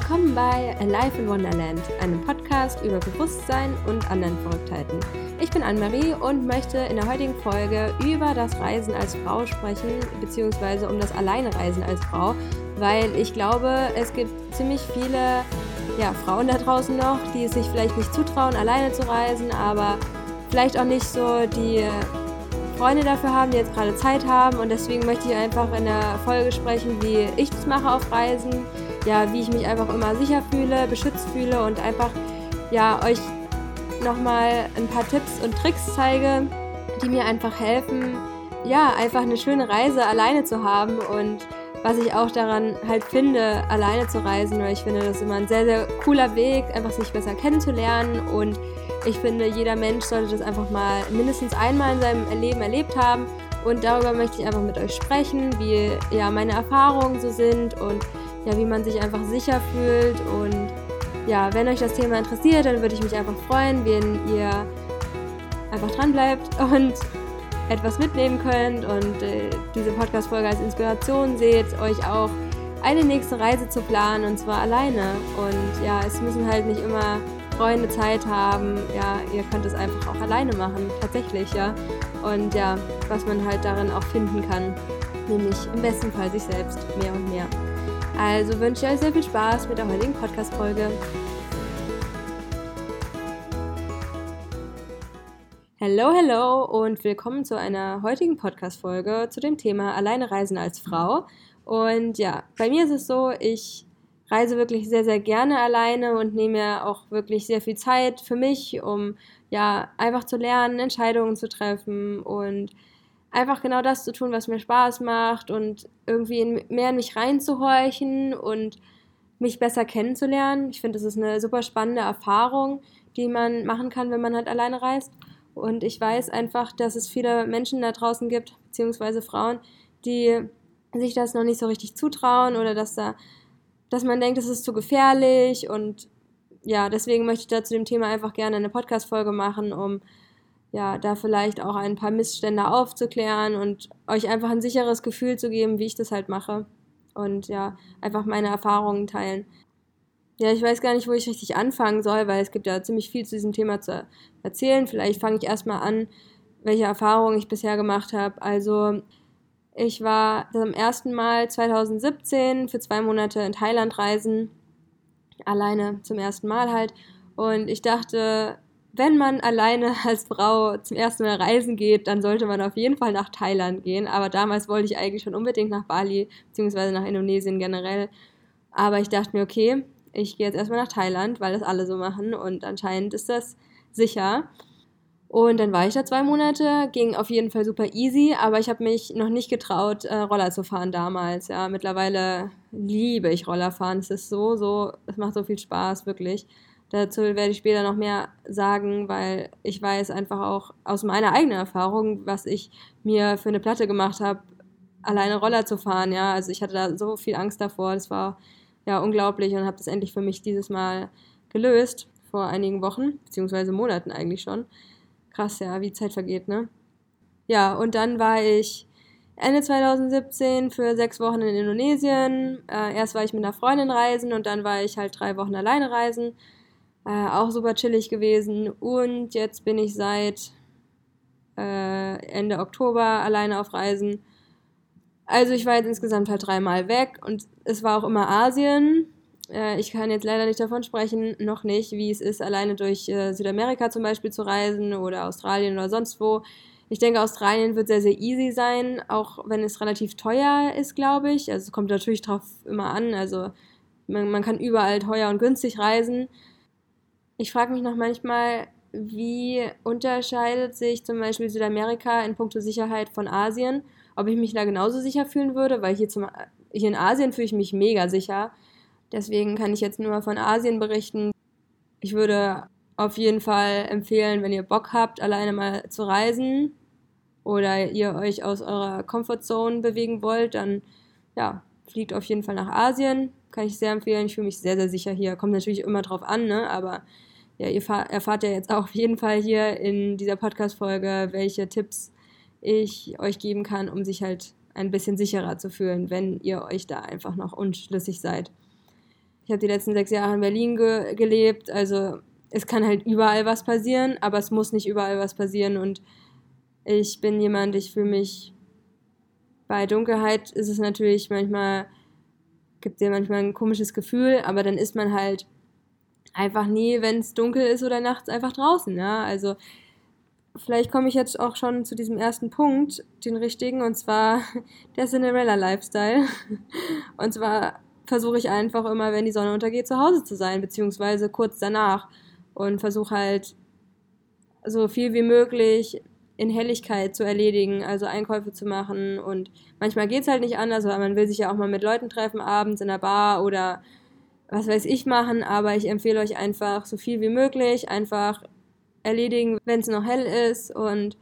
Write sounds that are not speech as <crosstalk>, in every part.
Willkommen bei Alive in Wonderland, einem Podcast über Bewusstsein und anderen Verrücktheiten. Ich bin Anne-Marie und möchte in der heutigen Folge über das Reisen als Frau sprechen, beziehungsweise um das Alleinereisen als Frau, weil ich glaube, es gibt ziemlich viele ja, Frauen da draußen noch, die es sich vielleicht nicht zutrauen, alleine zu reisen, aber vielleicht auch nicht so die Freunde dafür haben, die jetzt gerade Zeit haben. Und deswegen möchte ich einfach in der Folge sprechen, wie ich das mache auf Reisen, ja, wie ich mich einfach immer sicher fühle, beschützt fühle und einfach ja, euch nochmal ein paar Tipps und Tricks zeige, die mir einfach helfen, ja, einfach eine schöne Reise alleine zu haben und was ich auch daran halt finde, alleine zu reisen, weil ich finde, das ist immer ein sehr, sehr cooler Weg, einfach sich besser kennenzulernen und ich finde, jeder Mensch sollte das einfach mal mindestens einmal in seinem Leben erlebt haben und darüber möchte ich einfach mit euch sprechen, wie ja meine Erfahrungen so sind und ja, wie man sich einfach sicher fühlt. Und ja, wenn euch das Thema interessiert, dann würde ich mich einfach freuen, wenn ihr einfach dran bleibt <laughs> und etwas mitnehmen könnt und äh, diese Podcast-Folge als Inspiration seht, euch auch eine nächste Reise zu planen und zwar alleine. Und ja, es müssen halt nicht immer Freunde Zeit haben. Ja, ihr könnt es einfach auch alleine machen, tatsächlich, ja. Und ja, was man halt darin auch finden kann, nämlich im besten Fall sich selbst mehr und mehr. Also wünsche ich euch sehr viel Spaß mit der heutigen Podcast-Folge. Hallo, hallo und willkommen zu einer heutigen Podcast-Folge zu dem Thema Alleine reisen als Frau. Und ja, bei mir ist es so, ich reise wirklich sehr, sehr gerne alleine und nehme mir auch wirklich sehr viel Zeit für mich, um ja einfach zu lernen, Entscheidungen zu treffen und einfach genau das zu tun, was mir Spaß macht und irgendwie in, mehr in mich reinzuhorchen und mich besser kennenzulernen. Ich finde, das ist eine super spannende Erfahrung, die man machen kann, wenn man halt alleine reist. Und ich weiß einfach, dass es viele Menschen da draußen gibt, beziehungsweise Frauen, die sich das noch nicht so richtig zutrauen oder dass da, dass man denkt, es ist zu gefährlich und ja, deswegen möchte ich da zu dem Thema einfach gerne eine Podcast-Folge machen, um ja, da vielleicht auch ein paar Missstände aufzuklären und euch einfach ein sicheres Gefühl zu geben, wie ich das halt mache. Und ja, einfach meine Erfahrungen teilen. Ja, ich weiß gar nicht, wo ich richtig anfangen soll, weil es gibt ja ziemlich viel zu diesem Thema zu erzählen. Vielleicht fange ich erstmal an, welche Erfahrungen ich bisher gemacht habe. Also, ich war zum ersten Mal 2017 für zwei Monate in Thailand reisen. Alleine zum ersten Mal halt. Und ich dachte, wenn man alleine <laughs> als Frau zum ersten Mal reisen geht, dann sollte man auf jeden Fall nach Thailand gehen. Aber damals wollte ich eigentlich schon unbedingt nach Bali, beziehungsweise nach Indonesien generell. Aber ich dachte mir, okay, ich gehe jetzt erstmal nach Thailand, weil das alle so machen und anscheinend ist das sicher. Und dann war ich da zwei Monate, ging auf jeden Fall super easy, aber ich habe mich noch nicht getraut, äh, Roller zu fahren damals. Ja, mittlerweile liebe ich Rollerfahren. Es ist so, so, es macht so viel Spaß, wirklich. Dazu werde ich später noch mehr sagen, weil ich weiß einfach auch aus meiner eigenen Erfahrung, was ich mir für eine Platte gemacht habe, alleine Roller zu fahren. Ja, also ich hatte da so viel Angst davor. Das war ja unglaublich und habe das endlich für mich dieses Mal gelöst vor einigen Wochen beziehungsweise Monaten eigentlich schon. Krass, ja, wie Zeit vergeht, ne? Ja, und dann war ich Ende 2017 für sechs Wochen in Indonesien. Äh, erst war ich mit einer Freundin reisen und dann war ich halt drei Wochen alleine reisen. Äh, auch super chillig gewesen. Und jetzt bin ich seit äh, Ende Oktober alleine auf Reisen. Also ich war jetzt insgesamt halt dreimal weg und es war auch immer Asien. Äh, ich kann jetzt leider nicht davon sprechen, noch nicht, wie es ist, alleine durch äh, Südamerika zum Beispiel zu reisen oder Australien oder sonst wo. Ich denke, Australien wird sehr, sehr easy sein, auch wenn es relativ teuer ist, glaube ich. Also es kommt natürlich drauf immer an. Also man, man kann überall teuer und günstig reisen. Ich frage mich noch manchmal, wie unterscheidet sich zum Beispiel Südamerika in puncto Sicherheit von Asien? Ob ich mich da genauso sicher fühlen würde, weil hier, zum, hier in Asien fühle ich mich mega sicher. Deswegen kann ich jetzt nur von Asien berichten. Ich würde auf jeden Fall empfehlen, wenn ihr Bock habt, alleine mal zu reisen oder ihr euch aus eurer Comfortzone bewegen wollt, dann ja, fliegt auf jeden Fall nach Asien. Kann ich sehr empfehlen. Ich fühle mich sehr, sehr sicher hier. Kommt natürlich immer drauf an, ne? aber ja, ihr erfahrt ja jetzt auch auf jeden Fall hier in dieser Podcast-Folge, welche Tipps ich euch geben kann, um sich halt ein bisschen sicherer zu fühlen, wenn ihr euch da einfach noch unschlüssig seid. Ich habe die letzten sechs Jahre in Berlin ge gelebt, also es kann halt überall was passieren, aber es muss nicht überall was passieren und ich bin jemand, ich fühle mich bei Dunkelheit ist es natürlich manchmal, gibt dir manchmal ein komisches Gefühl, aber dann ist man halt einfach nie, wenn es dunkel ist oder nachts, einfach draußen. Ja? Also vielleicht komme ich jetzt auch schon zu diesem ersten Punkt, den richtigen, und zwar <laughs> der Cinderella-Lifestyle. <laughs> Und zwar versuche ich einfach immer, wenn die Sonne untergeht, zu Hause zu sein, beziehungsweise kurz danach. Und versuche halt so viel wie möglich in Helligkeit zu erledigen, also Einkäufe zu machen. Und manchmal geht es halt nicht anders, weil man will sich ja auch mal mit Leuten treffen, abends in der Bar oder was weiß ich machen. Aber ich empfehle euch einfach so viel wie möglich, einfach erledigen, wenn es noch hell ist und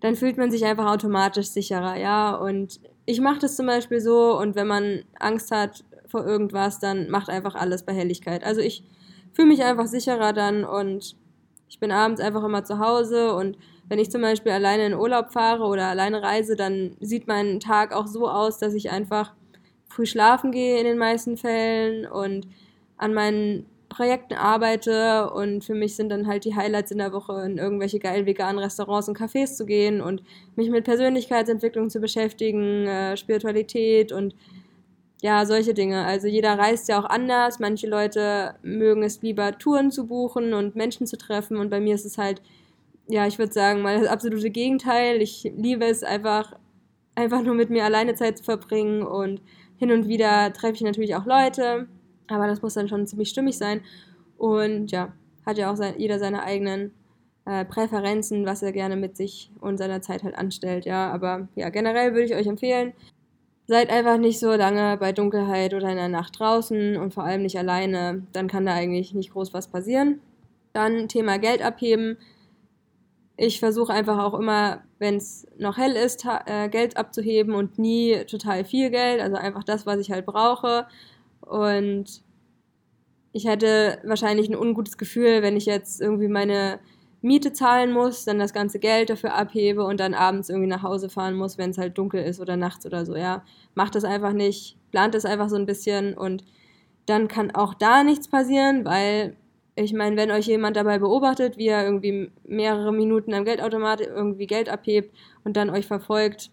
dann fühlt man sich einfach automatisch sicherer, ja. Und ich mache das zum Beispiel so und wenn man Angst hat vor irgendwas, dann macht einfach alles bei Helligkeit. Also ich fühle mich einfach sicherer dann und ich bin abends einfach immer zu Hause und wenn ich zum Beispiel alleine in Urlaub fahre oder alleine reise, dann sieht mein Tag auch so aus, dass ich einfach früh schlafen gehe in den meisten Fällen und an meinen Projekten arbeite und für mich sind dann halt die Highlights in der Woche in irgendwelche geilen veganen Restaurants und Cafés zu gehen und mich mit Persönlichkeitsentwicklung zu beschäftigen, äh, Spiritualität und ja, solche Dinge. Also jeder reist ja auch anders. Manche Leute mögen es lieber, Touren zu buchen und Menschen zu treffen und bei mir ist es halt ja, ich würde sagen, mal das absolute Gegenteil. Ich liebe es einfach, einfach nur mit mir alleine Zeit zu verbringen und hin und wieder treffe ich natürlich auch Leute, aber das muss dann schon ziemlich stimmig sein. Und ja, hat ja auch sein, jeder seine eigenen äh, Präferenzen, was er gerne mit sich und seiner Zeit halt anstellt, ja. Aber ja, generell würde ich euch empfehlen, seid einfach nicht so lange bei Dunkelheit oder in der Nacht draußen und vor allem nicht alleine, dann kann da eigentlich nicht groß was passieren. Dann Thema Geld abheben ich versuche einfach auch immer, wenn es noch hell ist, äh, Geld abzuheben und nie total viel Geld, also einfach das, was ich halt brauche. Und ich hätte wahrscheinlich ein ungutes Gefühl, wenn ich jetzt irgendwie meine Miete zahlen muss, dann das ganze Geld dafür abhebe und dann abends irgendwie nach Hause fahren muss, wenn es halt dunkel ist oder nachts oder so, ja. Macht das einfach nicht, plant es einfach so ein bisschen und dann kann auch da nichts passieren, weil ich meine, wenn euch jemand dabei beobachtet, wie er irgendwie mehrere Minuten am Geldautomat irgendwie Geld abhebt und dann euch verfolgt,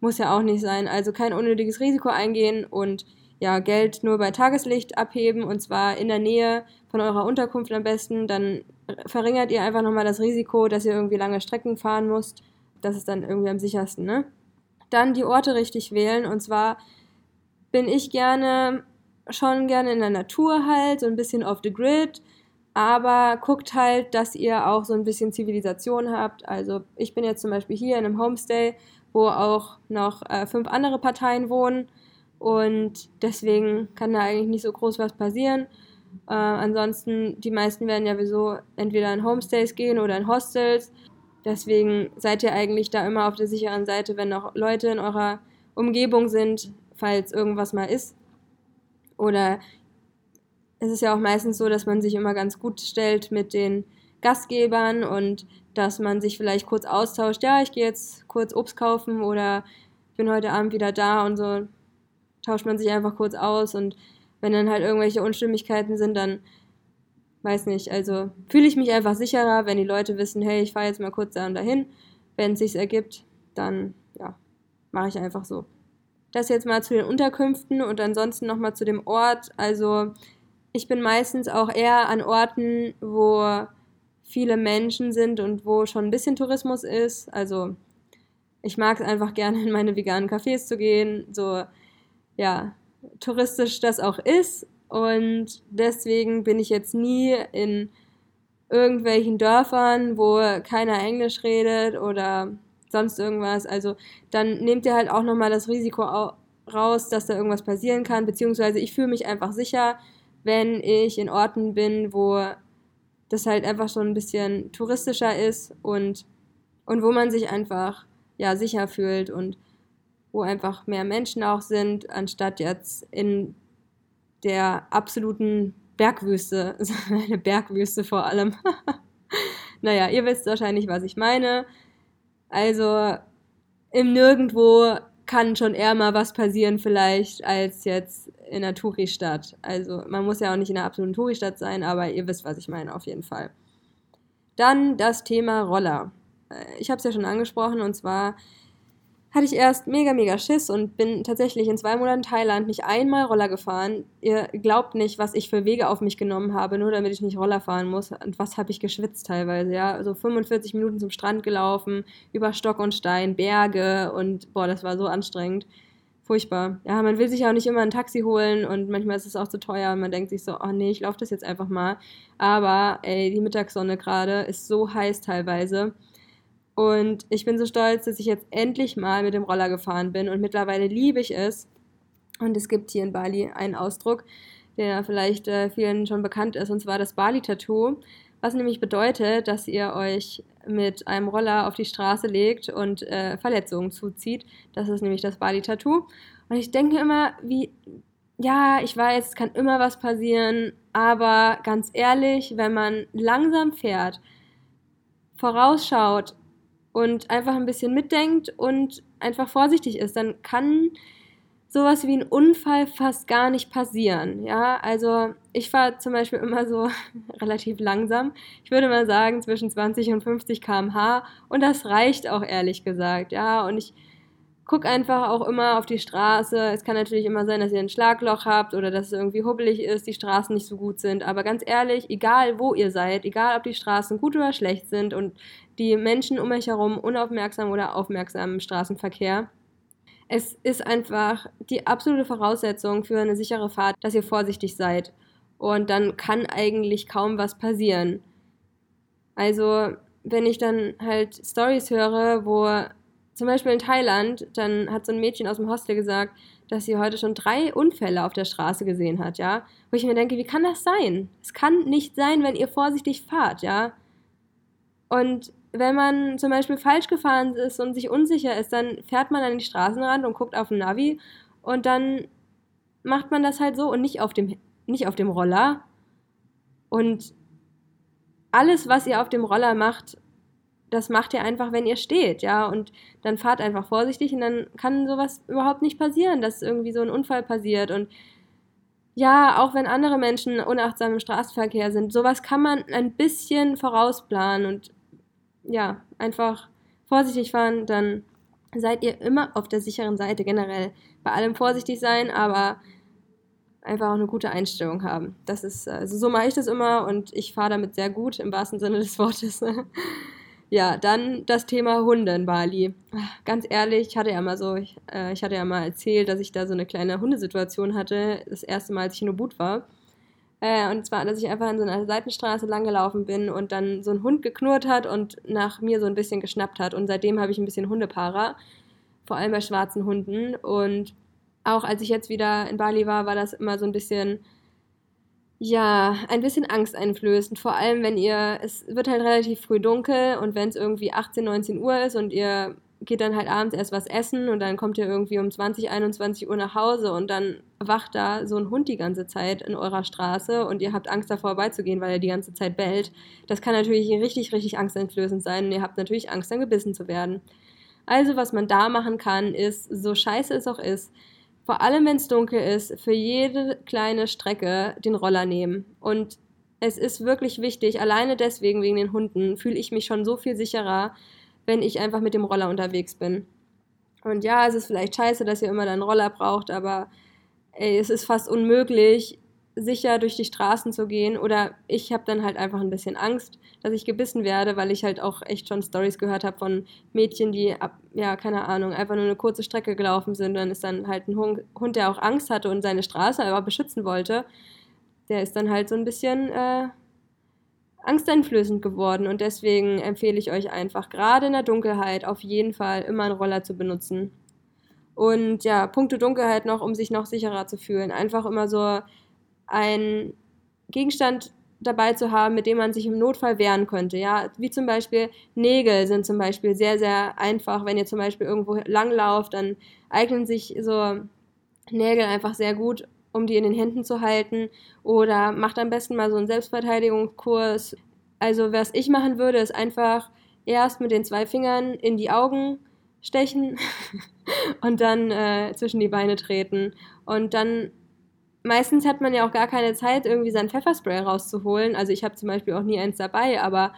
muss ja auch nicht sein. Also kein unnötiges Risiko eingehen und ja, Geld nur bei Tageslicht abheben und zwar in der Nähe von eurer Unterkunft am besten. Dann verringert ihr einfach nochmal das Risiko, dass ihr irgendwie lange Strecken fahren müsst. Das ist dann irgendwie am sichersten, ne? Dann die Orte richtig wählen und zwar bin ich gerne, schon gerne in der Natur halt, so ein bisschen off the grid aber guckt halt, dass ihr auch so ein bisschen Zivilisation habt. Also ich bin jetzt zum Beispiel hier in einem Homestay, wo auch noch äh, fünf andere Parteien wohnen und deswegen kann da eigentlich nicht so groß was passieren. Äh, ansonsten, die meisten werden ja sowieso entweder in Homestays gehen oder in Hostels. Deswegen seid ihr eigentlich da immer auf der sicheren Seite, wenn noch Leute in eurer Umgebung sind, falls irgendwas mal ist. Oder es ist ja auch meistens so, dass man sich immer ganz gut stellt mit den Gastgebern und dass man sich vielleicht kurz austauscht, ja, ich gehe jetzt kurz Obst kaufen oder ich bin heute Abend wieder da und so tauscht man sich einfach kurz aus und wenn dann halt irgendwelche Unstimmigkeiten sind, dann weiß nicht, also fühle ich mich einfach sicherer, wenn die Leute wissen, hey, ich fahre jetzt mal kurz da und dahin. Wenn es sich ergibt, dann ja, mache ich einfach so. Das jetzt mal zu den Unterkünften und ansonsten nochmal zu dem Ort. Also ich bin meistens auch eher an Orten, wo viele Menschen sind und wo schon ein bisschen Tourismus ist. Also ich mag es einfach gerne in meine veganen Cafés zu gehen, so ja, touristisch das auch ist. Und deswegen bin ich jetzt nie in irgendwelchen Dörfern, wo keiner Englisch redet oder sonst irgendwas. Also dann nehmt ihr halt auch nochmal das Risiko raus, dass da irgendwas passieren kann, beziehungsweise ich fühle mich einfach sicher, wenn ich in Orten bin, wo das halt einfach so ein bisschen touristischer ist und, und wo man sich einfach ja sicher fühlt und wo einfach mehr Menschen auch sind, anstatt jetzt in der absoluten Bergwüste, <laughs> eine Bergwüste vor allem. <laughs> naja, ihr wisst wahrscheinlich, was ich meine. Also im Nirgendwo kann schon eher mal was passieren vielleicht als jetzt in einer Touristadt. Also man muss ja auch nicht in einer absoluten Touristadt sein, aber ihr wisst, was ich meine auf jeden Fall. Dann das Thema Roller. Äh, ich habe es ja schon angesprochen und zwar hatte ich erst mega, mega Schiss und bin tatsächlich in zwei Monaten Thailand nicht einmal Roller gefahren. Ihr glaubt nicht, was ich für Wege auf mich genommen habe, nur damit ich nicht Roller fahren muss. Und was habe ich geschwitzt teilweise, ja. So also 45 Minuten zum Strand gelaufen, über Stock und Stein, Berge und boah, das war so anstrengend. Furchtbar. Ja, man will sich auch nicht immer ein Taxi holen und manchmal ist es auch zu teuer und man denkt sich so, oh nee, ich laufe das jetzt einfach mal. Aber ey, die Mittagssonne gerade ist so heiß teilweise. Und ich bin so stolz, dass ich jetzt endlich mal mit dem Roller gefahren bin und mittlerweile liebe ich es. Und es gibt hier in Bali einen Ausdruck, der vielleicht äh, vielen schon bekannt ist, und zwar das Bali-Tattoo, was nämlich bedeutet, dass ihr euch mit einem Roller auf die Straße legt und äh, Verletzungen zuzieht. Das ist nämlich das Bali-Tattoo. Und ich denke immer, wie, ja, ich weiß, es kann immer was passieren, aber ganz ehrlich, wenn man langsam fährt, vorausschaut und einfach ein bisschen mitdenkt und einfach vorsichtig ist, dann kann sowas wie ein Unfall fast gar nicht passieren. Ja, also ich fahre zum Beispiel immer so <laughs> relativ langsam. Ich würde mal sagen zwischen 20 und 50 km/h und das reicht auch ehrlich gesagt. Ja, und ich guck einfach auch immer auf die Straße. Es kann natürlich immer sein, dass ihr ein Schlagloch habt oder dass es irgendwie hubbelig ist, die Straßen nicht so gut sind. Aber ganz ehrlich, egal wo ihr seid, egal ob die Straßen gut oder schlecht sind und die Menschen um euch herum unaufmerksam oder aufmerksam im Straßenverkehr, es ist einfach die absolute Voraussetzung für eine sichere Fahrt, dass ihr vorsichtig seid. Und dann kann eigentlich kaum was passieren. Also, wenn ich dann halt Stories höre, wo zum Beispiel in Thailand, dann hat so ein Mädchen aus dem Hostel gesagt, dass sie heute schon drei Unfälle auf der Straße gesehen hat, ja. Wo ich mir denke, wie kann das sein? Es kann nicht sein, wenn ihr vorsichtig fahrt, ja. Und wenn man zum Beispiel falsch gefahren ist und sich unsicher ist, dann fährt man an den Straßenrand und guckt auf den Navi und dann macht man das halt so und nicht auf dem, nicht auf dem Roller. Und alles, was ihr auf dem Roller macht, das macht ihr einfach, wenn ihr steht, ja, und dann fahrt einfach vorsichtig und dann kann sowas überhaupt nicht passieren, dass irgendwie so ein Unfall passiert und ja, auch wenn andere Menschen unachtsam im Straßenverkehr sind, sowas kann man ein bisschen vorausplanen und ja, einfach vorsichtig fahren, dann seid ihr immer auf der sicheren Seite generell. Bei allem vorsichtig sein, aber einfach auch eine gute Einstellung haben. Das ist, also so mache ich das immer und ich fahre damit sehr gut, im wahrsten Sinne des Wortes. <laughs> Ja, dann das Thema Hunde in Bali. Ganz ehrlich, ich hatte ja mal so, ich, äh, ich hatte ja mal erzählt, dass ich da so eine kleine Hundesituation hatte, das erste Mal, als ich in Ubud war. Äh, und zwar, dass ich einfach in so einer Seitenstraße langgelaufen bin und dann so ein Hund geknurrt hat und nach mir so ein bisschen geschnappt hat. Und seitdem habe ich ein bisschen Hundepara, vor allem bei schwarzen Hunden. Und auch als ich jetzt wieder in Bali war, war das immer so ein bisschen ja, ein bisschen angsteinflößend. Vor allem, wenn ihr, es wird halt relativ früh dunkel und wenn es irgendwie 18, 19 Uhr ist und ihr geht dann halt abends erst was essen und dann kommt ihr irgendwie um 20, 21 Uhr nach Hause und dann wacht da so ein Hund die ganze Zeit in eurer Straße und ihr habt Angst davor vorbeizugehen, weil er die ganze Zeit bellt. Das kann natürlich richtig, richtig angsteinflößend sein und ihr habt natürlich Angst, dann gebissen zu werden. Also, was man da machen kann, ist, so scheiße es auch ist, vor allem wenn es dunkel ist, für jede kleine Strecke den Roller nehmen. Und es ist wirklich wichtig, alleine deswegen, wegen den Hunden, fühle ich mich schon so viel sicherer, wenn ich einfach mit dem Roller unterwegs bin. Und ja, es ist vielleicht scheiße, dass ihr immer dann einen Roller braucht, aber ey, es ist fast unmöglich, sicher durch die Straßen zu gehen. Oder ich habe dann halt einfach ein bisschen Angst, dass ich gebissen werde, weil ich halt auch echt schon Stories gehört habe von Mädchen, die ab, ja, keine Ahnung, einfach nur eine kurze Strecke gelaufen sind. Dann ist dann halt ein Hund, der auch Angst hatte und seine Straße aber beschützen wollte. Der ist dann halt so ein bisschen äh, angsteinflößend geworden. Und deswegen empfehle ich euch einfach, gerade in der Dunkelheit, auf jeden Fall immer einen Roller zu benutzen. Und ja, Punkte Dunkelheit noch, um sich noch sicherer zu fühlen. Einfach immer so ein Gegenstand dabei zu haben, mit dem man sich im Notfall wehren könnte. Ja, wie zum Beispiel Nägel sind zum Beispiel sehr, sehr einfach. Wenn ihr zum Beispiel irgendwo langlauft, dann eignen sich so Nägel einfach sehr gut, um die in den Händen zu halten. Oder macht am besten mal so einen Selbstverteidigungskurs. Also was ich machen würde, ist einfach erst mit den zwei Fingern in die Augen stechen <laughs> und dann äh, zwischen die Beine treten. Und dann meistens hat man ja auch gar keine Zeit, irgendwie sein Pfefferspray rauszuholen. Also ich habe zum Beispiel auch nie eins dabei, aber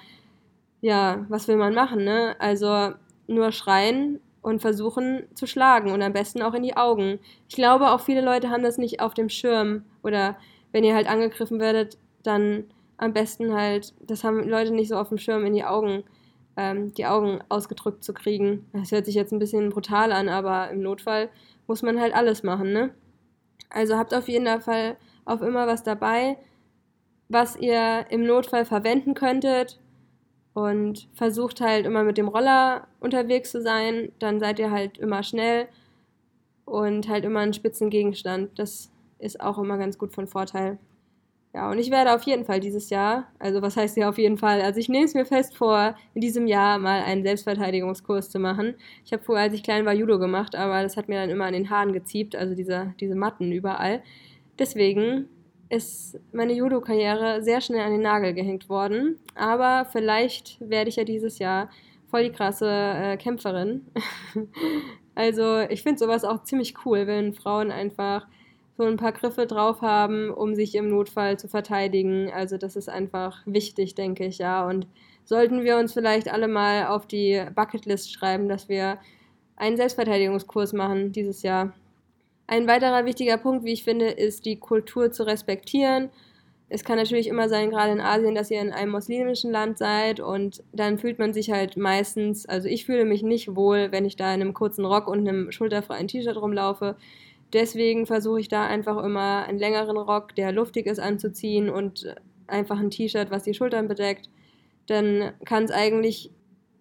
ja, was will man machen, ne? Also nur schreien und versuchen zu schlagen und am besten auch in die Augen. Ich glaube, auch viele Leute haben das nicht auf dem Schirm oder wenn ihr halt angegriffen werdet, dann am besten halt, das haben Leute nicht so auf dem Schirm, in die Augen, ähm, die Augen ausgedrückt zu kriegen. Das hört sich jetzt ein bisschen brutal an, aber im Notfall muss man halt alles machen, ne? Also habt auf jeden Fall auf immer was dabei, was ihr im Notfall verwenden könntet und versucht halt immer mit dem Roller unterwegs zu sein. Dann seid ihr halt immer schnell und halt immer einen spitzen Gegenstand. Das ist auch immer ganz gut von Vorteil. Ja, und ich werde auf jeden Fall dieses Jahr, also was heißt ja auf jeden Fall, also ich nehme es mir fest vor, in diesem Jahr mal einen Selbstverteidigungskurs zu machen. Ich habe vorher, als ich klein war, Judo gemacht, aber das hat mir dann immer an den Haaren geziebt, also diese, diese Matten überall. Deswegen ist meine Judo-Karriere sehr schnell an den Nagel gehängt worden. Aber vielleicht werde ich ja dieses Jahr voll die krasse äh, Kämpferin. <laughs> also ich finde sowas auch ziemlich cool, wenn Frauen einfach so ein paar Griffe drauf haben, um sich im Notfall zu verteidigen. Also das ist einfach wichtig, denke ich, ja. Und sollten wir uns vielleicht alle mal auf die Bucketlist schreiben, dass wir einen Selbstverteidigungskurs machen dieses Jahr. Ein weiterer wichtiger Punkt, wie ich finde, ist die Kultur zu respektieren. Es kann natürlich immer sein, gerade in Asien, dass ihr in einem muslimischen Land seid und dann fühlt man sich halt meistens, also ich fühle mich nicht wohl, wenn ich da in einem kurzen Rock und einem schulterfreien T-Shirt rumlaufe. Deswegen versuche ich da einfach immer einen längeren Rock, der luftig ist, anzuziehen und einfach ein T-Shirt, was die Schultern bedeckt. Dann kann es eigentlich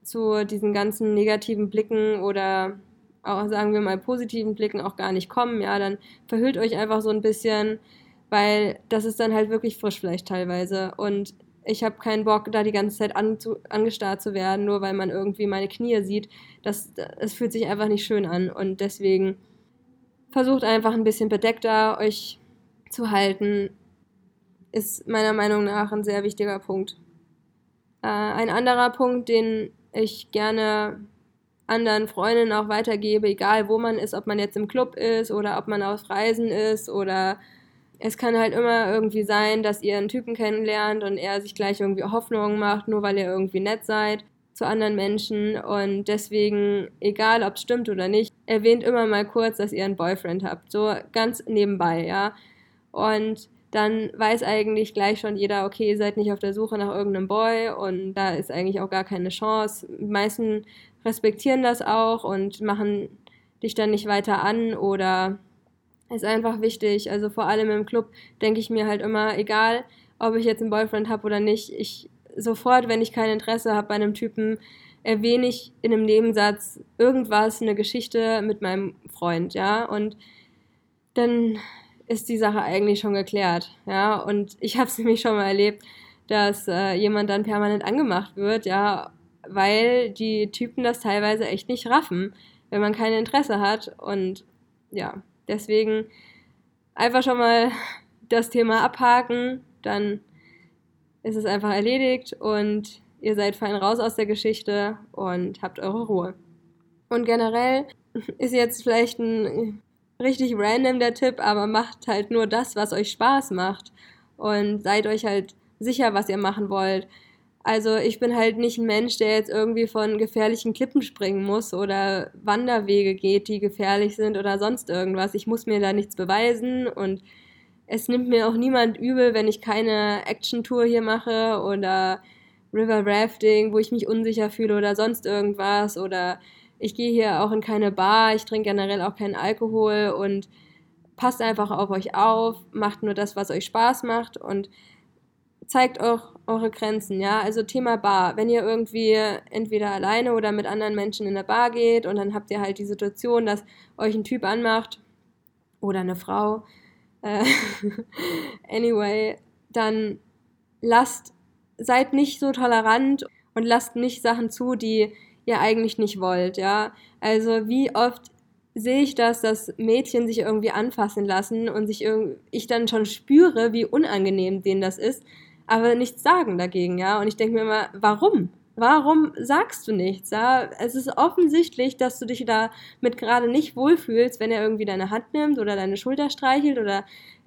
zu diesen ganzen negativen Blicken oder auch sagen wir mal positiven Blicken auch gar nicht kommen, ja, dann verhüllt euch einfach so ein bisschen, weil das ist dann halt wirklich Frischfleisch teilweise und ich habe keinen Bock, da die ganze Zeit an, zu, angestarrt zu werden, nur weil man irgendwie meine Knie sieht. Das, das fühlt sich einfach nicht schön an und deswegen versucht einfach ein bisschen bedeckter euch zu halten, ist meiner Meinung nach ein sehr wichtiger Punkt. Äh, ein anderer Punkt, den ich gerne anderen Freundinnen auch weitergebe, egal wo man ist, ob man jetzt im Club ist oder ob man auf Reisen ist oder es kann halt immer irgendwie sein, dass ihr einen Typen kennenlernt und er sich gleich irgendwie Hoffnungen macht, nur weil ihr irgendwie nett seid zu anderen Menschen und deswegen, egal ob es stimmt oder nicht, erwähnt immer mal kurz, dass ihr einen Boyfriend habt, so ganz nebenbei, ja. Und dann weiß eigentlich gleich schon jeder, okay, ihr seid nicht auf der Suche nach irgendeinem Boy und da ist eigentlich auch gar keine Chance. Die meisten respektieren das auch und machen dich dann nicht weiter an oder ist einfach wichtig. Also vor allem im Club denke ich mir halt immer, egal ob ich jetzt einen Boyfriend habe oder nicht, ich sofort, wenn ich kein Interesse habe bei einem Typen, erwähne ich in einem Nebensatz irgendwas, eine Geschichte mit meinem Freund, ja, und dann ist die Sache eigentlich schon geklärt, ja, und ich habe es <laughs> nämlich schon mal erlebt, dass äh, jemand dann permanent angemacht wird, ja, weil die Typen das teilweise echt nicht raffen, wenn man kein Interesse hat. Und ja, deswegen einfach schon mal das Thema abhaken, dann ist es einfach erledigt und ihr seid fein raus aus der Geschichte und habt eure Ruhe. Und generell ist jetzt vielleicht ein richtig random der Tipp, aber macht halt nur das, was euch Spaß macht und seid euch halt sicher, was ihr machen wollt. Also ich bin halt nicht ein Mensch, der jetzt irgendwie von gefährlichen Klippen springen muss oder Wanderwege geht, die gefährlich sind oder sonst irgendwas. Ich muss mir da nichts beweisen und es nimmt mir auch niemand übel, wenn ich keine Action-Tour hier mache oder River Rafting, wo ich mich unsicher fühle oder sonst irgendwas oder ich gehe hier auch in keine Bar, ich trinke generell auch keinen Alkohol und passt einfach auf euch auf, macht nur das, was euch Spaß macht und zeigt auch eure Grenzen, ja. Also Thema Bar. Wenn ihr irgendwie entweder alleine oder mit anderen Menschen in der Bar geht und dann habt ihr halt die Situation, dass euch ein Typ anmacht oder eine Frau. Äh, <laughs> anyway, dann lasst, seid nicht so tolerant und lasst nicht Sachen zu, die ihr eigentlich nicht wollt, ja. Also wie oft sehe ich das, dass Mädchen sich irgendwie anfassen lassen und sich ich dann schon spüre, wie unangenehm denen das ist aber nichts sagen dagegen, ja. Und ich denke mir immer, warum? Warum sagst du nichts? Ja? Es ist offensichtlich, dass du dich damit gerade nicht wohlfühlst, wenn er irgendwie deine Hand nimmt oder deine Schulter streichelt oder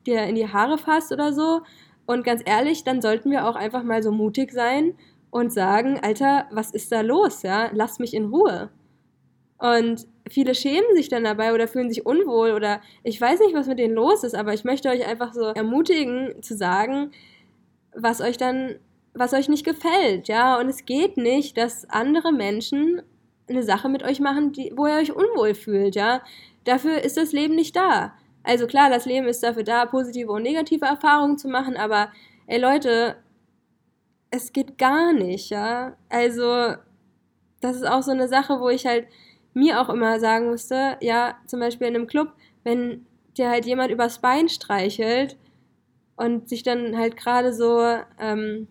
dir in die Haare fasst oder so. Und ganz ehrlich, dann sollten wir auch einfach mal so mutig sein und sagen, Alter, was ist da los? Ja, lass mich in Ruhe. Und viele schämen sich dann dabei oder fühlen sich unwohl oder ich weiß nicht, was mit denen los ist, aber ich möchte euch einfach so ermutigen zu sagen, was euch dann, was euch nicht gefällt, ja. Und es geht nicht, dass andere Menschen eine Sache mit euch machen, die, wo ihr euch unwohl fühlt, ja. Dafür ist das Leben nicht da. Also klar, das Leben ist dafür da, positive und negative Erfahrungen zu machen, aber ey Leute, es geht gar nicht, ja. Also, das ist auch so eine Sache, wo ich halt mir auch immer sagen musste, ja, zum Beispiel in einem Club, wenn dir halt jemand übers Bein streichelt und sich dann halt gerade so ähm,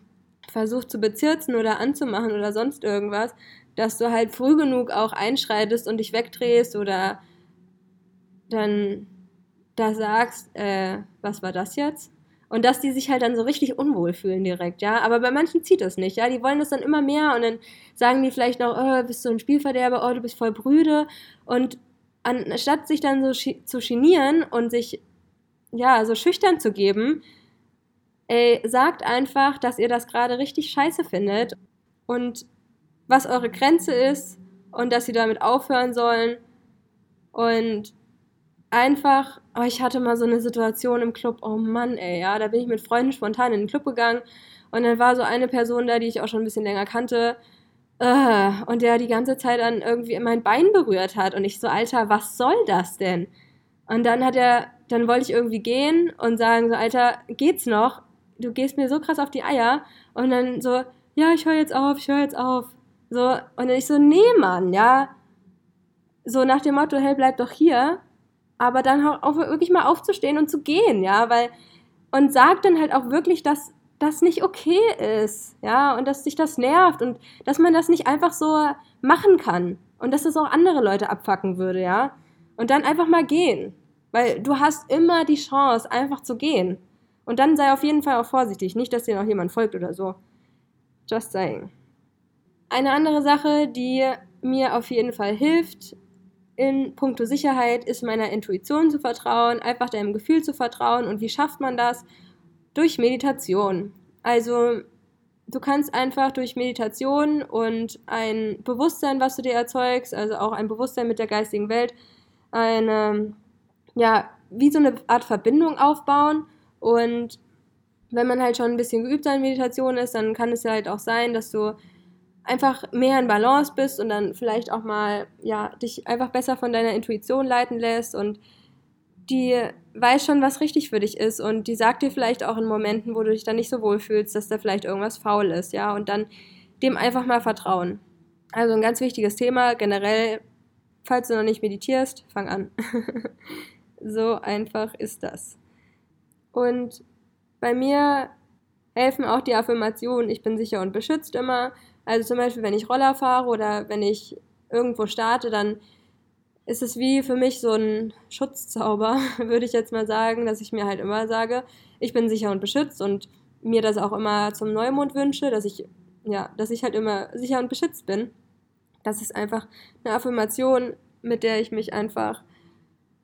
versucht zu bezirzen oder anzumachen oder sonst irgendwas, dass du halt früh genug auch einschreitest und dich wegdrehst oder dann da sagst, äh, was war das jetzt? Und dass die sich halt dann so richtig unwohl fühlen direkt, ja. Aber bei manchen zieht das nicht, ja. Die wollen das dann immer mehr und dann sagen die vielleicht noch, oh, bist du ein Spielverderber, oh, du bist voll brüde. Und anstatt sich dann so zu genieren und sich, ja, so schüchtern zu geben, ey, sagt einfach, dass ihr das gerade richtig scheiße findet und was eure Grenze ist und dass sie damit aufhören sollen und einfach, oh, ich hatte mal so eine Situation im Club, oh Mann, ey, ja, da bin ich mit Freunden spontan in den Club gegangen und dann war so eine Person da, die ich auch schon ein bisschen länger kannte uh, und der die ganze Zeit dann irgendwie mein Bein berührt hat und ich so, Alter, was soll das denn? Und dann hat er, dann wollte ich irgendwie gehen und sagen so, Alter, geht's noch? Du gehst mir so krass auf die Eier und dann so, ja, ich höre jetzt auf, ich höre jetzt auf. So, und dann ich so, nee, Mann, ja. So nach dem Motto, hey, bleib doch hier aber dann auch wirklich mal aufzustehen und zu gehen, ja, weil und sagt dann halt auch wirklich, dass das nicht okay ist, ja, und dass sich das nervt und dass man das nicht einfach so machen kann und dass das auch andere Leute abfacken würde, ja, und dann einfach mal gehen, weil du hast immer die Chance, einfach zu gehen und dann sei auf jeden Fall auch vorsichtig, nicht, dass dir noch jemand folgt oder so. Just saying. Eine andere Sache, die mir auf jeden Fall hilft, in puncto Sicherheit ist meiner Intuition zu vertrauen, einfach deinem Gefühl zu vertrauen. Und wie schafft man das? Durch Meditation. Also du kannst einfach durch Meditation und ein Bewusstsein, was du dir erzeugst, also auch ein Bewusstsein mit der geistigen Welt, eine, ja, wie so eine Art Verbindung aufbauen. Und wenn man halt schon ein bisschen geübt in Meditation ist, dann kann es ja halt auch sein, dass du einfach mehr in Balance bist und dann vielleicht auch mal, ja, dich einfach besser von deiner Intuition leiten lässt und die weiß schon, was richtig für dich ist und die sagt dir vielleicht auch in Momenten, wo du dich dann nicht so wohl fühlst, dass da vielleicht irgendwas faul ist, ja, und dann dem einfach mal vertrauen. Also ein ganz wichtiges Thema generell, falls du noch nicht meditierst, fang an. <laughs> so einfach ist das. Und bei mir helfen auch die Affirmationen, ich bin sicher und beschützt immer. Also zum Beispiel, wenn ich Roller fahre oder wenn ich irgendwo starte, dann ist es wie für mich so ein Schutzzauber, <laughs> würde ich jetzt mal sagen, dass ich mir halt immer sage, ich bin sicher und beschützt und mir das auch immer zum Neumond wünsche, dass ich, ja, dass ich halt immer sicher und beschützt bin. Das ist einfach eine Affirmation, mit der ich mich einfach,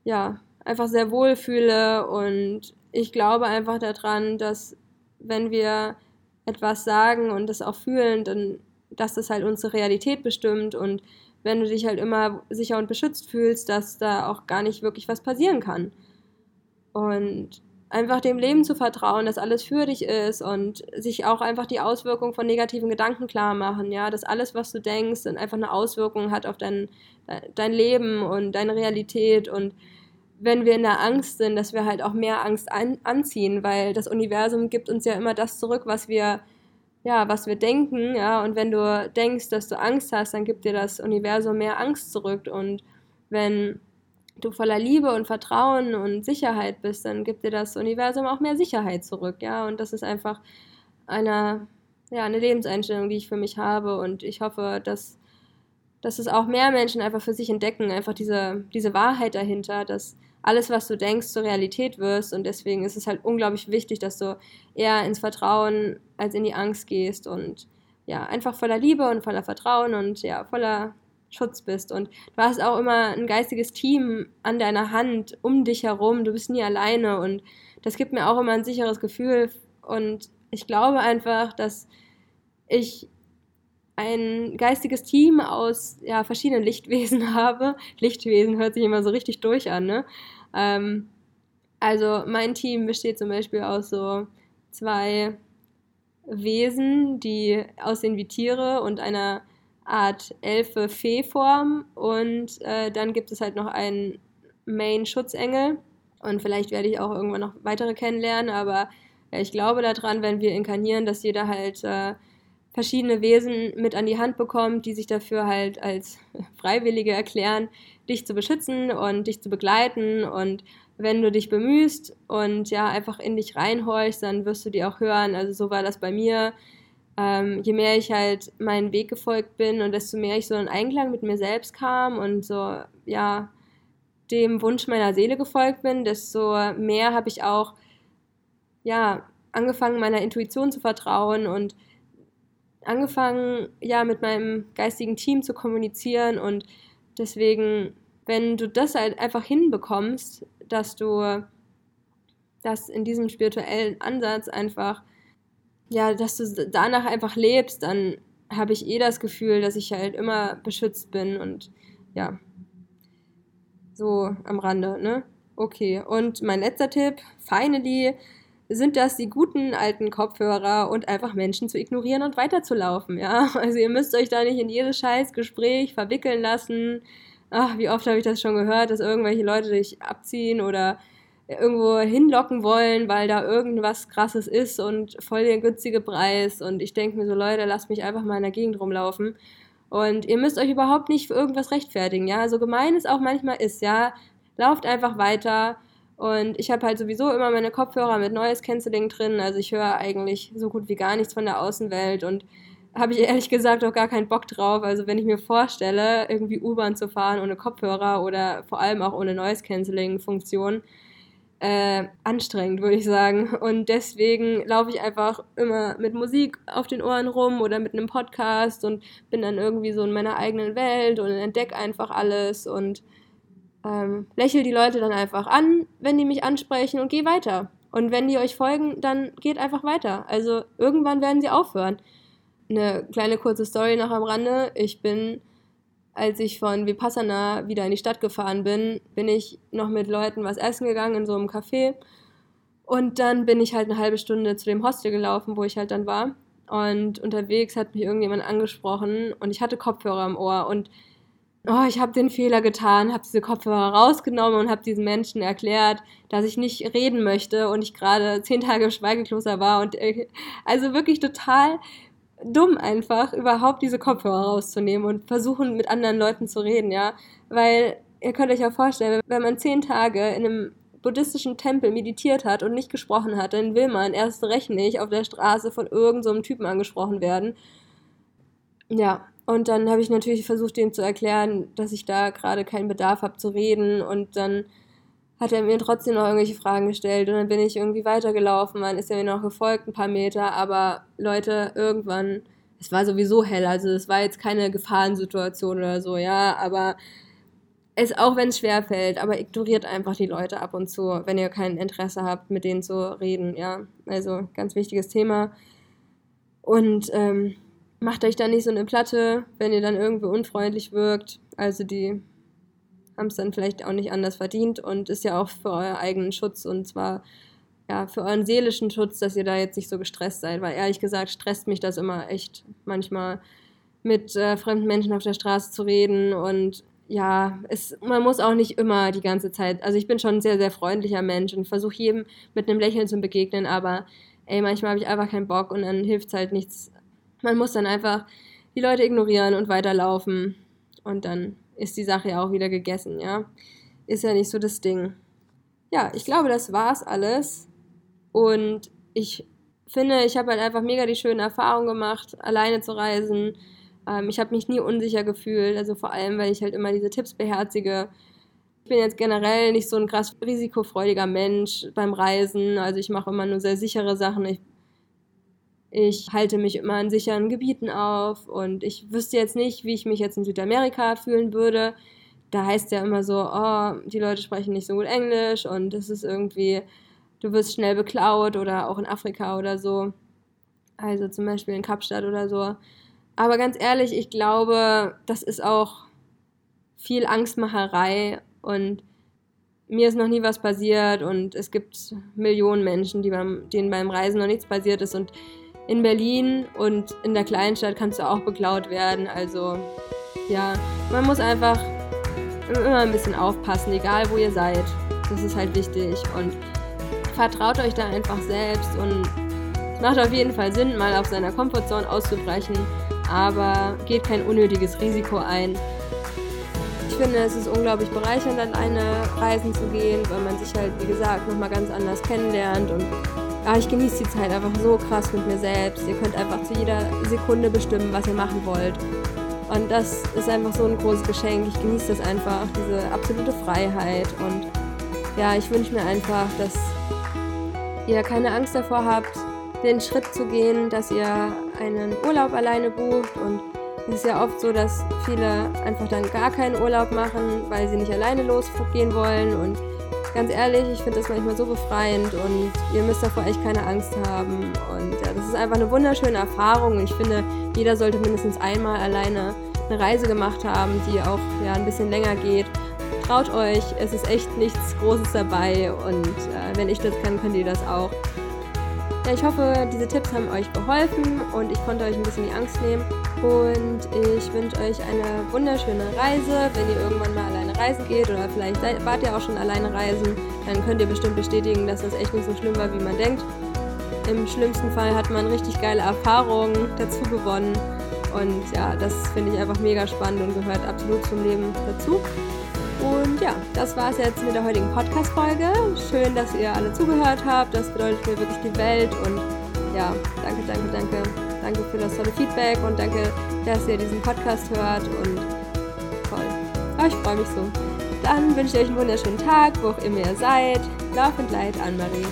ja, einfach sehr wohl fühle und ich glaube einfach daran, dass wenn wir etwas sagen und das auch fühlen, dann dass das halt unsere Realität bestimmt. Und wenn du dich halt immer sicher und beschützt fühlst, dass da auch gar nicht wirklich was passieren kann. Und einfach dem Leben zu vertrauen, dass alles für dich ist und sich auch einfach die Auswirkungen von negativen Gedanken klar machen, ja, dass alles, was du denkst, einfach eine Auswirkung hat auf dein, dein Leben und deine Realität. Und wenn wir in der Angst sind, dass wir halt auch mehr Angst an, anziehen, weil das Universum gibt uns ja immer das zurück, was wir ja, was wir denken, ja, und wenn du denkst, dass du Angst hast, dann gibt dir das Universum mehr Angst zurück. Und wenn du voller Liebe und Vertrauen und Sicherheit bist, dann gibt dir das Universum auch mehr Sicherheit zurück, ja, und das ist einfach eine, ja, eine Lebenseinstellung, die ich für mich habe. Und ich hoffe, dass, dass es auch mehr Menschen einfach für sich entdecken, einfach diese, diese Wahrheit dahinter, dass alles, was du denkst, zur Realität wirst. Und deswegen ist es halt unglaublich wichtig, dass du eher ins Vertrauen als in die Angst gehst. Und ja, einfach voller Liebe und voller Vertrauen und ja, voller Schutz bist. Und du hast auch immer ein geistiges Team an deiner Hand, um dich herum. Du bist nie alleine und das gibt mir auch immer ein sicheres Gefühl. Und ich glaube einfach, dass ich ein geistiges Team aus ja, verschiedenen Lichtwesen <laughs> habe. Lichtwesen hört sich immer so richtig durch an, ne? Ähm, also mein Team besteht zum Beispiel aus so zwei Wesen, die aussehen wie Tiere und einer Art Elfe-Fee-Form. Und äh, dann gibt es halt noch einen Main-Schutzengel. Und vielleicht werde ich auch irgendwann noch weitere kennenlernen, aber äh, ich glaube daran, wenn wir inkarnieren, dass jeder halt äh, verschiedene Wesen mit an die Hand bekommt, die sich dafür halt als <laughs> Freiwillige erklären, dich zu beschützen und dich zu begleiten. Und wenn du dich bemühst und ja einfach in dich reinhorchst, dann wirst du die auch hören. Also so war das bei mir. Ähm, je mehr ich halt meinen Weg gefolgt bin und desto mehr ich so in Einklang mit mir selbst kam und so, ja, dem Wunsch meiner Seele gefolgt bin, desto mehr habe ich auch, ja, angefangen, meiner Intuition zu vertrauen und angefangen, ja, mit meinem geistigen Team zu kommunizieren und deswegen, wenn du das halt einfach hinbekommst, dass du das in diesem spirituellen Ansatz einfach, ja, dass du danach einfach lebst, dann habe ich eh das Gefühl, dass ich halt immer beschützt bin und ja, so am Rande, ne? Okay, und mein letzter Tipp, finally, sind das die guten alten Kopfhörer und einfach Menschen zu ignorieren und weiterzulaufen, ja. <laughs> Also ihr müsst euch da nicht in jedes scheiß Gespräch verwickeln lassen. Ach, wie oft habe ich das schon gehört, dass irgendwelche Leute dich abziehen oder irgendwo hinlocken wollen, weil da irgendwas krasses ist und voll der günstige Preis. Und ich denke mir so, Leute, lasst mich einfach mal in der Gegend rumlaufen. Und ihr müsst euch überhaupt nicht für irgendwas rechtfertigen, ja. So gemein es auch manchmal ist, ja. Lauft einfach weiter und ich habe halt sowieso immer meine Kopfhörer mit Noise Cancelling drin. Also ich höre eigentlich so gut wie gar nichts von der Außenwelt und habe ich ehrlich gesagt auch gar keinen Bock drauf. Also wenn ich mir vorstelle, irgendwie U-Bahn zu fahren ohne Kopfhörer oder vor allem auch ohne Noise Cancelling Funktion, äh, anstrengend, würde ich sagen. Und deswegen laufe ich einfach immer mit Musik auf den Ohren rum oder mit einem Podcast und bin dann irgendwie so in meiner eigenen Welt und entdecke einfach alles und ähm, lächel die Leute dann einfach an, wenn die mich ansprechen und geh weiter. Und wenn die euch folgen, dann geht einfach weiter. Also irgendwann werden sie aufhören. Eine kleine kurze Story noch am Rande. Ich bin, als ich von Vipassana wieder in die Stadt gefahren bin, bin ich noch mit Leuten was essen gegangen in so einem Café. Und dann bin ich halt eine halbe Stunde zu dem Hostel gelaufen, wo ich halt dann war. Und unterwegs hat mich irgendjemand angesprochen und ich hatte Kopfhörer im Ohr und oh, ich habe den Fehler getan, habe diese Kopfhörer rausgenommen und habe diesen Menschen erklärt, dass ich nicht reden möchte und ich gerade zehn Tage im Schweigekloster war und äh, also wirklich total dumm einfach, überhaupt diese Kopfhörer rauszunehmen und versuchen mit anderen Leuten zu reden, ja, weil ihr könnt euch ja vorstellen, wenn man zehn Tage in einem buddhistischen Tempel meditiert hat und nicht gesprochen hat, dann will man erst recht nicht auf der Straße von irgendeinem so Typen angesprochen werden. Ja, und dann habe ich natürlich versucht, ihm zu erklären, dass ich da gerade keinen Bedarf habe zu reden. Und dann hat er mir trotzdem noch irgendwelche Fragen gestellt. Und dann bin ich irgendwie weitergelaufen. Man ist ja mir noch gefolgt, ein paar Meter. Aber Leute, irgendwann, es war sowieso hell. Also es war jetzt keine Gefahrensituation oder so, ja. Aber es, auch wenn es schwer fällt, aber ignoriert einfach die Leute ab und zu, wenn ihr kein Interesse habt, mit denen zu reden, ja. Also ganz wichtiges Thema. Und ähm, macht euch da nicht so eine Platte, wenn ihr dann irgendwie unfreundlich wirkt. Also die haben es dann vielleicht auch nicht anders verdient und ist ja auch für euren eigenen Schutz und zwar ja für euren seelischen Schutz, dass ihr da jetzt nicht so gestresst seid, weil ehrlich gesagt stresst mich das immer echt manchmal mit äh, fremden Menschen auf der Straße zu reden und ja, es, man muss auch nicht immer die ganze Zeit, also ich bin schon ein sehr, sehr freundlicher Mensch und versuche jedem mit einem Lächeln zu begegnen, aber ey, manchmal habe ich einfach keinen Bock und dann hilft es halt nichts man muss dann einfach die Leute ignorieren und weiterlaufen. Und dann ist die Sache ja auch wieder gegessen, ja. Ist ja nicht so das Ding. Ja, ich glaube, das war's alles. Und ich finde, ich habe halt einfach mega die schöne Erfahrung gemacht, alleine zu reisen. Ähm, ich habe mich nie unsicher gefühlt, also vor allem, weil ich halt immer diese Tipps beherzige. Ich bin jetzt generell nicht so ein krass risikofreudiger Mensch beim Reisen. Also ich mache immer nur sehr sichere Sachen. Ich ich halte mich immer in sicheren Gebieten auf und ich wüsste jetzt nicht, wie ich mich jetzt in Südamerika fühlen würde. Da heißt ja immer so, oh, die Leute sprechen nicht so gut Englisch und es ist irgendwie, du wirst schnell beklaut oder auch in Afrika oder so. Also zum Beispiel in Kapstadt oder so. Aber ganz ehrlich, ich glaube, das ist auch viel Angstmacherei und mir ist noch nie was passiert und es gibt Millionen Menschen, die beim, denen beim Reisen noch nichts passiert ist und in Berlin und in der Kleinstadt kannst du auch beklaut werden. Also ja, man muss einfach immer ein bisschen aufpassen, egal wo ihr seid. Das ist halt wichtig und vertraut euch da einfach selbst und es macht auf jeden Fall Sinn, mal auf seiner Komfortzone auszubrechen, aber geht kein unnötiges Risiko ein. Ich finde, es ist unglaublich bereichernd, alleine reisen zu gehen, weil man sich halt, wie gesagt, nochmal ganz anders kennenlernt und ah, ich genieße die Zeit einfach so krass mit mir selbst. Ihr könnt einfach zu jeder Sekunde bestimmen, was ihr machen wollt. Und das ist einfach so ein großes Geschenk. Ich genieße das einfach, diese absolute Freiheit. Und ja, ich wünsche mir einfach, dass ihr keine Angst davor habt, den Schritt zu gehen, dass ihr einen Urlaub alleine bucht. Und es ist ja oft so, dass viele einfach dann gar keinen Urlaub machen, weil sie nicht alleine losgehen wollen. Und ganz ehrlich, ich finde das manchmal so befreiend und ihr müsst davor echt keine Angst haben. Und ja, das ist einfach eine wunderschöne Erfahrung. Und ich finde, jeder sollte mindestens einmal alleine eine Reise gemacht haben, die auch ja, ein bisschen länger geht. Traut euch, es ist echt nichts Großes dabei und äh, wenn ich das kann, könnt ihr das auch. Ja, ich hoffe, diese Tipps haben euch geholfen und ich konnte euch ein bisschen die Angst nehmen. Und ich wünsche euch eine wunderschöne Reise. Wenn ihr irgendwann mal alleine reisen geht oder vielleicht seid, wart ihr auch schon alleine reisen, dann könnt ihr bestimmt bestätigen, dass das echt nicht so schlimm war, wie man denkt. Im schlimmsten Fall hat man richtig geile Erfahrungen dazu gewonnen. Und ja, das finde ich einfach mega spannend und gehört absolut zum Leben dazu. Und ja, das war es jetzt mit der heutigen Podcast-Folge. Schön, dass ihr alle zugehört habt. Das bedeutet mir wirklich die Welt. Und ja, danke, danke, danke. Danke für das tolle Feedback und danke, dass ihr diesen Podcast hört. Und toll. Oh, ich freue mich so. Dann wünsche ich euch einen wunderschönen Tag, wo auch immer ihr seid. Lauf und Leid, Anne-Marie.